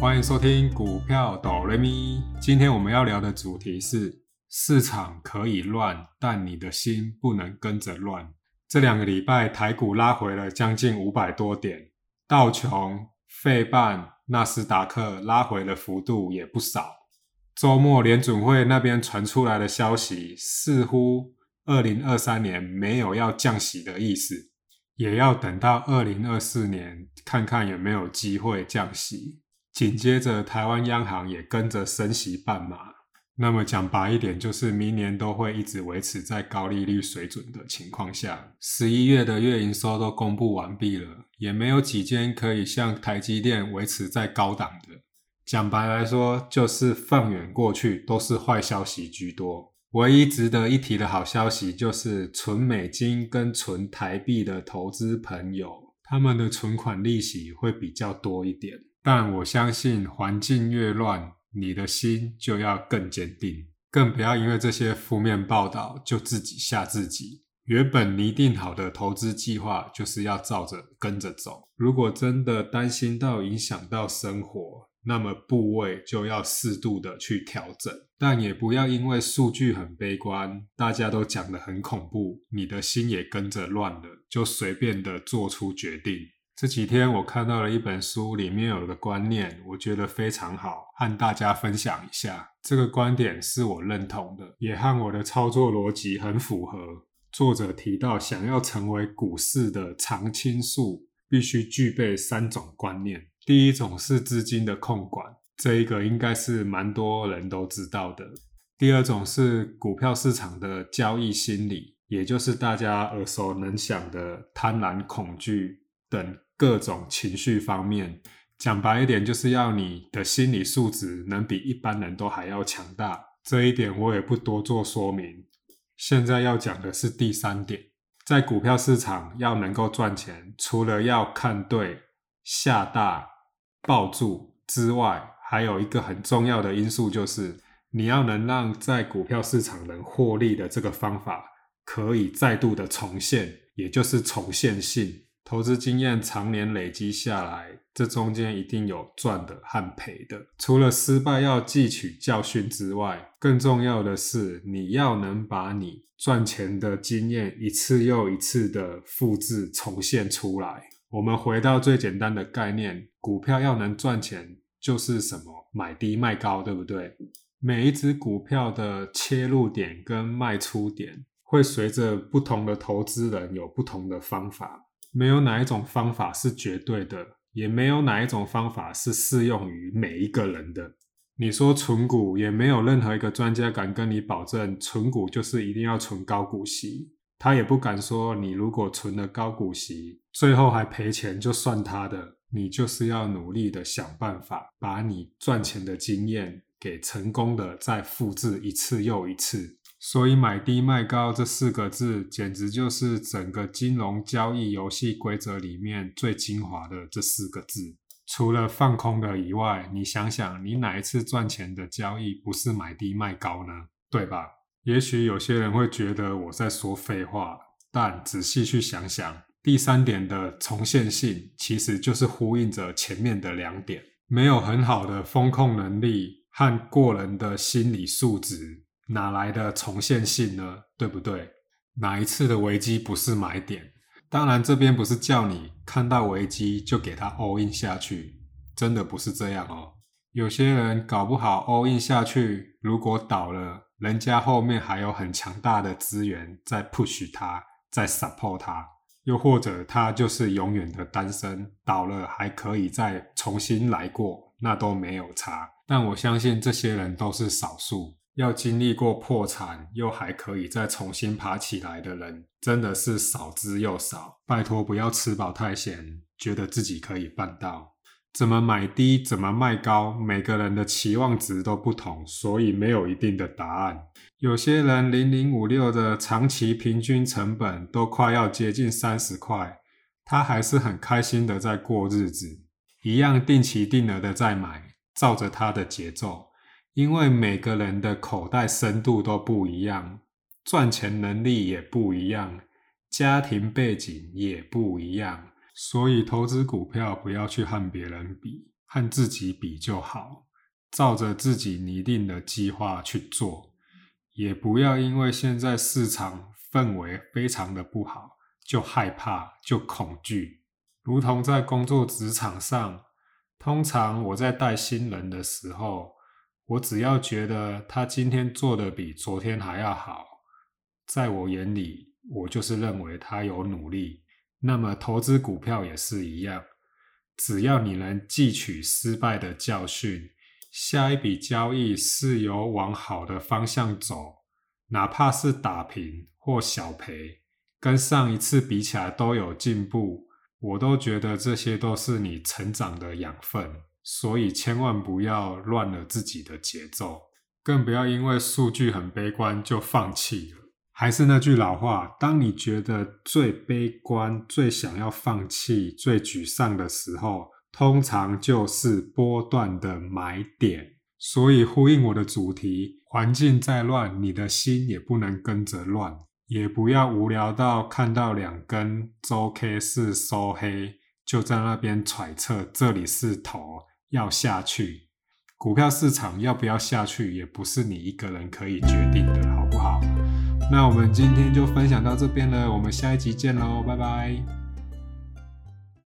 欢迎收听股票哆来咪。今天我们要聊的主题是：市场可以乱，但你的心不能跟着乱。这两个礼拜，台股拉回了将近五百多点，道琼、费半、纳斯达克拉回的幅度也不少。周末联准会那边传出来的消息，似乎二零二三年没有要降息的意思，也要等到二零二四年看看有没有机会降息。紧接着，台湾央行也跟着升息半码。那么讲白一点，就是明年都会一直维持在高利率水准的情况下。十一月的月营收都公布完毕了，也没有几间可以像台积电维持在高档的。讲白来说，就是放远过去都是坏消息居多。唯一值得一提的好消息，就是存美金跟存台币的投资朋友，他们的存款利息会比较多一点。但我相信，环境越乱，你的心就要更坚定。更不要因为这些负面报道就自己吓自己。原本拟定好的投资计划，就是要照着跟着走。如果真的担心到影响到生活，那么部位就要适度的去调整。但也不要因为数据很悲观，大家都讲得很恐怖，你的心也跟着乱了，就随便的做出决定。这几天我看到了一本书，里面有个观念，我觉得非常好，和大家分享一下。这个观点是我认同的，也和我的操作逻辑很符合。作者提到，想要成为股市的常青树，必须具备三种观念。第一种是资金的控管，这一个应该是蛮多人都知道的。第二种是股票市场的交易心理，也就是大家耳熟能详的贪婪、恐惧等。各种情绪方面，讲白一点，就是要你的心理素质能比一般人都还要强大。这一点我也不多做说明。现在要讲的是第三点，在股票市场要能够赚钱，除了要看对、下大、抱住之外，还有一个很重要的因素，就是你要能让在股票市场能获利的这个方法可以再度的重现，也就是重现性。投资经验常年累积下来，这中间一定有赚的和赔的。除了失败要汲取教训之外，更重要的是你要能把你赚钱的经验一次又一次的复制重现出来。我们回到最简单的概念，股票要能赚钱，就是什么买低卖高，对不对？每一只股票的切入点跟卖出点，会随着不同的投资人有不同的方法。没有哪一种方法是绝对的，也没有哪一种方法是适用于每一个人的。你说存股，也没有任何一个专家敢跟你保证存股就是一定要存高股息，他也不敢说你如果存了高股息，最后还赔钱就算他的。你就是要努力的想办法，把你赚钱的经验给成功的再复制一次又一次。所以买低卖高这四个字，简直就是整个金融交易游戏规则里面最精华的这四个字。除了放空的以外，你想想，你哪一次赚钱的交易不是买低卖高呢？对吧？也许有些人会觉得我在说废话，但仔细去想想，第三点的重现性，其实就是呼应着前面的两点。没有很好的风控能力和过人的心理素质。哪来的重现性呢？对不对？哪一次的危机不是买点？当然，这边不是叫你看到危机就给它 all in 下去，真的不是这样哦。有些人搞不好 all in 下去，如果倒了，人家后面还有很强大的资源在 push 他，在 support 他，又或者他就是永远的单身，倒了还可以再重新来过，那都没有差。但我相信这些人都是少数。要经历过破产又还可以再重新爬起来的人，真的是少之又少。拜托，不要吃饱太闲，觉得自己可以办到。怎么买低，怎么卖高，每个人的期望值都不同，所以没有一定的答案。有些人零零五六的长期平均成本都快要接近三十块，他还是很开心的在过日子，一样定期定额的在买，照着他的节奏。因为每个人的口袋深度都不一样，赚钱能力也不一样，家庭背景也不一样，所以投资股票不要去和别人比，和自己比就好，照着自己拟定的计划去做，也不要因为现在市场氛围非常的不好，就害怕就恐惧。如同在工作职场上，通常我在带新人的时候，我只要觉得他今天做的比昨天还要好，在我眼里，我就是认为他有努力。那么投资股票也是一样，只要你能汲取失败的教训，下一笔交易是有往好的方向走，哪怕是打平或小赔，跟上一次比起来都有进步，我都觉得这些都是你成长的养分。所以千万不要乱了自己的节奏，更不要因为数据很悲观就放弃了。还是那句老话，当你觉得最悲观、最想要放弃、最沮丧的时候，通常就是波段的买点。所以呼应我的主题：环境再乱，你的心也不能跟着乱。也不要无聊到看到两根周 K 是收黑，就在那边揣测这里是头要下去。股票市场要不要下去，也不是你一个人可以决定的，好不好？那我们今天就分享到这边了，我们下一集见喽，拜拜。